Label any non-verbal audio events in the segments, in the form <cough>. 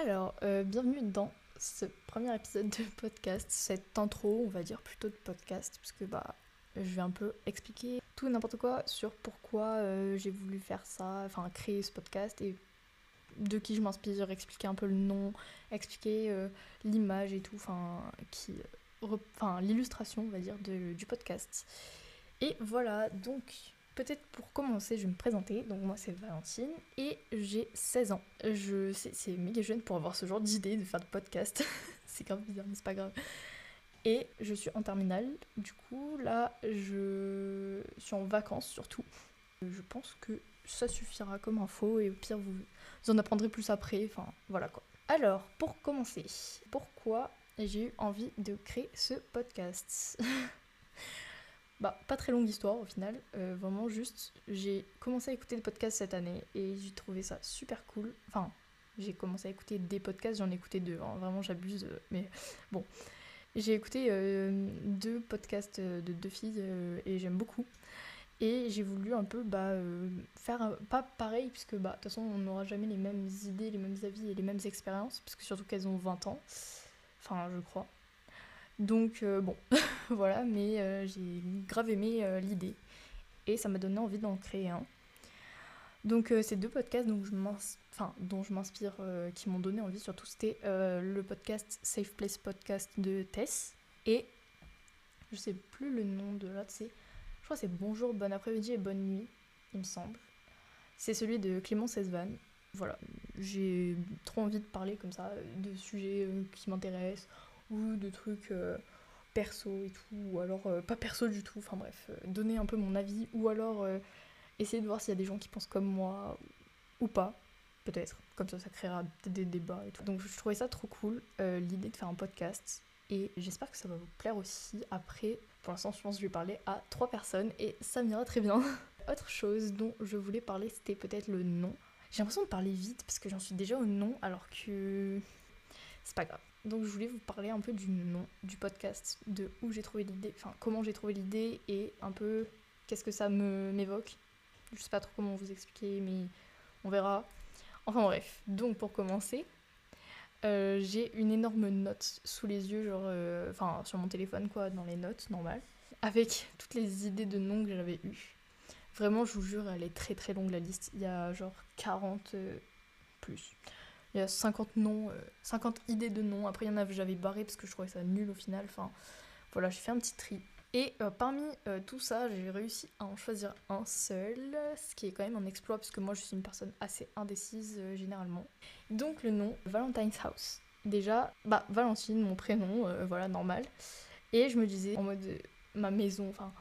Alors, euh, bienvenue dans ce premier épisode de podcast, cette intro, on va dire plutôt de podcast, parce que bah, je vais un peu expliquer tout n'importe quoi sur pourquoi euh, j'ai voulu faire ça, enfin créer ce podcast et de qui je m'inspire, expliquer un peu le nom, expliquer euh, l'image et tout, enfin qui, enfin l'illustration, on va dire, du podcast. Et voilà, donc peut-être pour commencer, je vais me présenter. Donc moi c'est Valentine et j'ai 16 ans. Je c'est méga jeune pour avoir ce genre d'idée de faire de podcast. <laughs> c'est grave bizarre, mais c'est pas grave. Et je suis en terminale. Du coup, là, je suis en vacances surtout. Je pense que ça suffira comme info et au pire vous en apprendrez plus après. Enfin, voilà quoi. Alors, pour commencer, pourquoi j'ai eu envie de créer ce podcast? <laughs> Bah, pas très longue histoire au final. Euh, vraiment, juste, j'ai commencé à écouter des podcasts cette année et j'ai trouvé ça super cool. Enfin, j'ai commencé à écouter des podcasts, j'en ai écouté deux. hein. Vraiment, j'abuse, euh, mais <laughs> bon. J'ai écouté euh, deux podcasts de deux filles et j'aime beaucoup. Et j'ai voulu un peu bah, faire un- pas pareil, puisque bah, de toute façon, on n'aura jamais les mêmes idées, les mêmes avis et les mêmes expériences, parce que surtout qu'elles ont 20 ans. Enfin, je crois. Donc, euh, bon, <laughs> voilà, mais euh, j'ai grave aimé euh, l'idée. Et ça m'a donné envie d'en créer un. Donc, ces deux podcasts dont je m'inspire, qui m'ont donné envie, surtout, c'était le podcast Safe Place Podcast de Tess. Et je sais plus le nom de l'autre, c'est. Je crois c'est Bonjour, bon après-midi et bonne nuit, il me semble. C'est celui de Clémence Esvan. Voilà, j'ai trop envie de parler comme ça de sujets qui m'intéressent ou de trucs euh, perso et tout, ou alors euh, pas perso du tout, enfin bref, euh, donner un peu mon avis, ou alors essayer de voir s'il y a des gens qui pensent comme moi ou pas, peut-être, comme ça ça créera des débats et tout. Donc je trouvais ça trop cool, l'idée de faire un podcast, et j'espère que ça va vous plaire aussi. Après, pour l'instant je pense que je vais parler à trois personnes, et ça m'ira très bien. <laughs> Autre chose dont je voulais parler, c'était peut-être le nom. J'ai l'impression de parler vite parce que j'en suis déjà au nom alors que c'est pas grave. Donc je voulais vous parler un peu du nom du podcast, de où j'ai trouvé l'idée, enfin comment j'ai trouvé l'idée et un peu qu'est-ce que ça me m'évoque. Je sais pas trop comment vous expliquer mais on verra. Enfin bref, donc pour commencer, euh, j'ai une énorme note sous les yeux, genre, euh, enfin sur mon téléphone quoi, dans les notes normales, avec toutes les idées de noms que j'avais eues. Vraiment, je vous jure, elle est très très longue la liste. Il y a genre 40 euh, plus. Il y a 50 noms, euh, 50 idées de noms. Après, il y en a j'avais barré parce que je trouvais ça nul au final. Enfin, voilà, j'ai fait un petit tri. Et euh, parmi euh, tout ça, j'ai réussi à en choisir un seul, ce qui est quand même un exploit parce que moi je suis une personne assez indécise euh, généralement. Donc le nom, Valentine's House. Déjà, bah Valentine, mon prénom, euh, voilà, normal. Et je me disais en mode euh, ma maison, enfin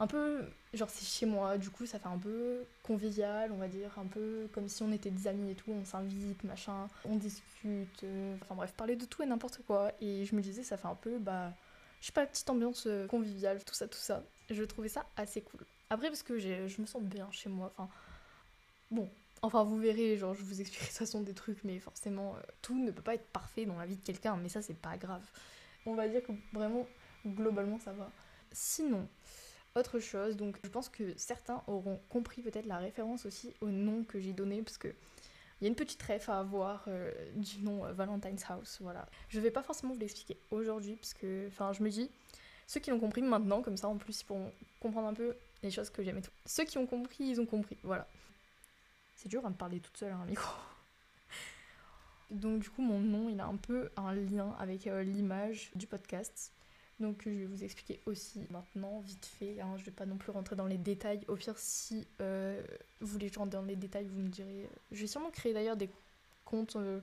un peu genre c'est chez moi du coup ça fait un peu convivial on va dire un peu comme si on était des amis et tout on s'invite machin on discute euh, enfin bref parler de tout et n'importe quoi. Et je me disais ça fait un peu bah je sais pas petite ambiance euh, conviviale tout ça tout ça. Je trouvais ça assez cool. Après parce que je me sens bien chez moi enfin bon enfin vous verrez genre je vous expliquerai de toute façon des trucs mais forcément euh, tout ne peut pas être parfait dans la vie de quelqu'un mais ça c'est pas grave. On va dire que vraiment globalement ça va. Sinon autre chose, donc je pense que certains auront compris peut-être la référence aussi au nom que j'ai donné, parce que il y a une petite ref à avoir euh, du nom euh, Valentine's House, voilà. Je vais pas forcément vous l'expliquer aujourd'hui, parce que, enfin, je me dis, ceux qui l'ont compris maintenant, comme ça en plus, ils pourront comprendre un peu les choses que j'aime et tout. Ceux qui ont compris, ils ont compris, voilà. C'est dur à me parler toute seule à un micro. <laughs> Donc du coup, mon nom, il a un peu un lien avec euh, l'image du podcast. Donc je vais vous expliquer aussi maintenant, vite fait. hein, je vais pas non plus rentrer dans les détails. Au pire, si euh, vous voulez que je rentre dans les détails, vous me direz. euh, Je vais sûrement créer d'ailleurs des comptes, euh,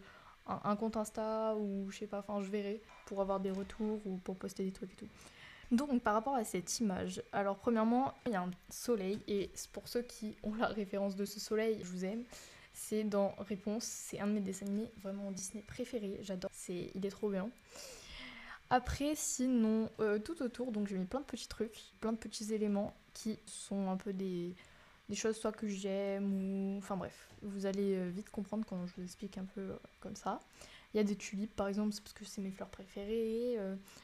un, compte Insta ou je sais pas, enfin je verrai pour avoir des retours ou pour poster des trucs et tout. Donc par rapport à cette image, alors premièrement, il y a un soleil et pour ceux qui ont la référence de ce soleil, je vous aime. C'est dans Réponse, c'est un de mes dessins animés vraiment Disney préférés, j'adore, il est trop bien. Après, sinon, euh, tout autour, donc j'ai mis plein de petits trucs, plein de petits éléments qui sont un peu des, des choses soit que j'aime ou... Enfin bref, vous allez euh, vite comprendre quand je vous explique un peu euh, comme ça. Il y a des tulipes par exemple, c'est parce que c'est mes fleurs préférées.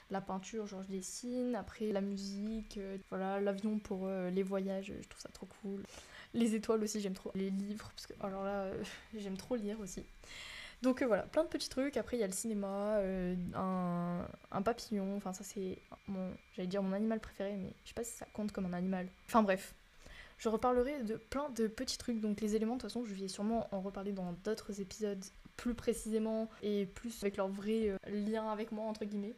la peinture, genre je dessine. Après, la musique, voilà, l'avion pour les voyages, je trouve ça trop cool. Les étoiles aussi, j'aime trop. Les livres, parce que alors là, euh, <laughs> j'aime trop lire aussi. Donc euh, voilà, plein de petits trucs. Après, il y a le cinéma, euh, un, un papillon. Enfin, ça, c'est mon, j'allais dire mon animal préféré, mais je sais pas si ça compte comme un animal. Enfin, bref. Je reparlerai de plein de petits trucs. Donc, les éléments, de toute façon, je vais sûrement en reparler dans d'autres épisodes plus précisément et plus avec leur vrai euh, lien avec moi, entre guillemets.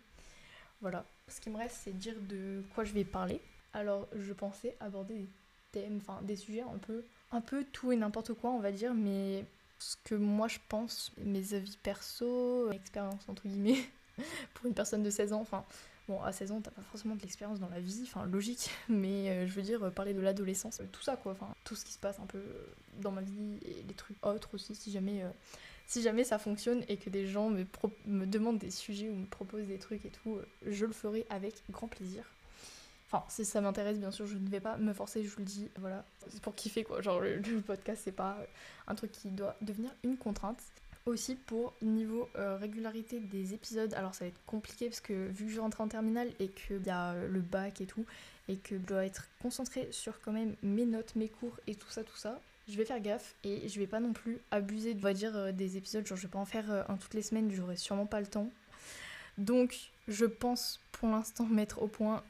Voilà. Ce qui me reste, c'est dire de quoi je vais parler. Alors, je pensais aborder des thèmes, enfin, des sujets un peu, un peu tout et n'importe quoi, on va dire, mais ce que moi je pense, mes avis perso, expérience entre guillemets, <laughs> pour une personne de 16 ans, enfin, bon, à 16 ans, t'as pas forcément de l'expérience dans la vie, enfin, logique, <laughs> mais euh, je veux dire, parler de l'adolescence, tout ça quoi, enfin, tout ce qui se passe un peu dans ma vie et les trucs autres aussi, si jamais. Euh, si jamais ça fonctionne et que des gens me, me demandent des sujets ou me proposent des trucs et tout, euh, je le ferai avec grand plaisir. Enfin, si ça m'intéresse, bien sûr, je ne vais pas me forcer, je vous le dis, voilà. C'est pour kiffer, quoi. Genre, le, podcast, c'est pas euh, un truc qui doit devenir une contrainte. Aussi, pour niveau euh, régularité des épisodes, alors ça va être compliqué parce que vu que je rentre en terminale et qu'il y a euh, le bac et tout, et que je dois être concentrée sur quand même mes notes, mes cours et tout ça, tout ça, je vais faire gaffe et je vais pas non plus abuser, on va dire, des épisodes. Genre, je vais pas en faire un toutes les semaines, j'aurai sûrement pas le temps. Donc, je pense pour l'instant <laughs> mettre au point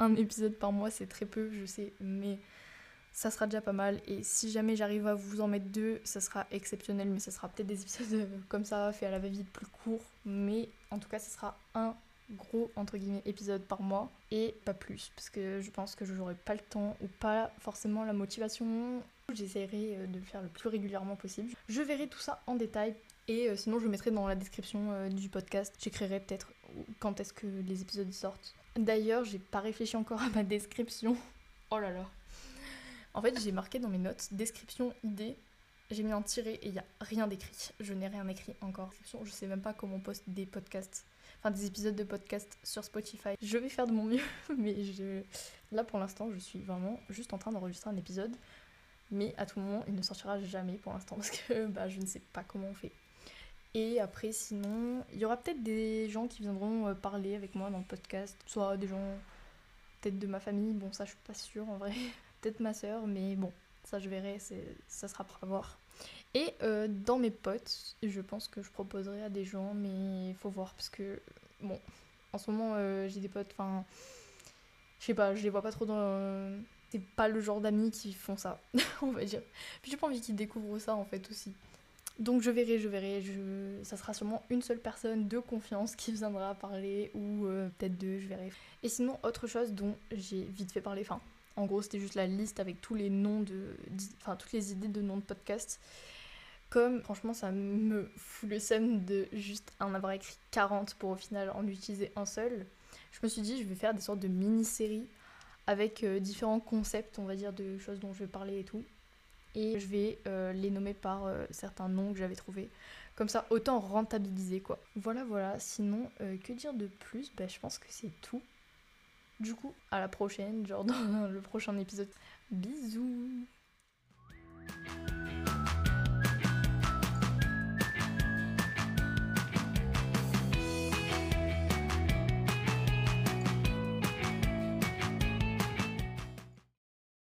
un épisode par mois, c'est très peu, je sais, mais ça sera déjà pas mal. Et si jamais j'arrive à vous en mettre deux, ça sera exceptionnel, mais ça sera peut-être des épisodes euh, comme ça, fait à la va-vite plus court. Mais en tout cas, ça sera un gros entre guillemets épisode par mois et pas plus parce que je pense que je n'aurai pas le temps ou pas forcément la motivation j'essaierai euh, de le faire le plus régulièrement possible je verrai tout ça en détail et euh, sinon je mettrai dans la description du podcast j'écrirai peut-être quand est-ce que les épisodes sortent D'ailleurs, j'ai pas réfléchi encore à ma description. Oh là là. En fait, j'ai marqué dans mes notes description idée. J'ai mis un tiré et il n'y a rien d'écrit. Je n'ai rien écrit encore. Je sais même pas comment on poste des podcasts, enfin des épisodes de podcast sur Spotify. Je vais faire de mon mieux, <laughs> mais je... là pour l'instant, je suis vraiment juste en train d'enregistrer un épisode. Mais à tout moment, il ne sortira jamais pour l'instant parce que bah, je ne sais pas comment on fait. Et après, sinon, il y aura peut-être des gens qui viendront euh, parler avec moi dans le podcast. Soit des gens, peut-être de ma famille, bon, ça je suis pas sûre en vrai. <laughs> peut-être ma soeur, mais bon, ça je verrai, ça sera à voir. Et euh, dans mes potes, je pense que je proposerai à des gens, mais il faut voir parce que, bon, en ce moment, euh, j'ai des potes, enfin, je sais pas, je les vois pas trop dans. C'est pas le genre d'amis qui font ça, <laughs> on va dire. Puis j'ai pas envie qu'ils découvrent ça en fait aussi. Donc je verrai, je verrai, ça sera sûrement une seule personne de confiance qui viendra parler, ou euh, peut-être deux, je verrai. Et sinon, autre chose dont j'ai vite fait parler, en gros, c'était juste la liste avec tous les noms de. Enfin, toutes les idées de noms de podcast. Comme, franchement, ça me fout le seum de juste en avoir écrit 40 pour au final en utiliser un seul. Je me suis dit, je vais faire des sortes de mini-séries avec euh, différents concepts, on va dire, de choses dont je vais parler et tout et je vais euh, les nommer par euh, certains noms que j'avais trouvés. Comme ça, autant rentabiliser quoi. Voilà, voilà. Sinon, euh, que dire de plus? Ben, Je pense que c'est tout. Du coup, à la prochaine, genre <laughs> dans le prochain épisode. Bisous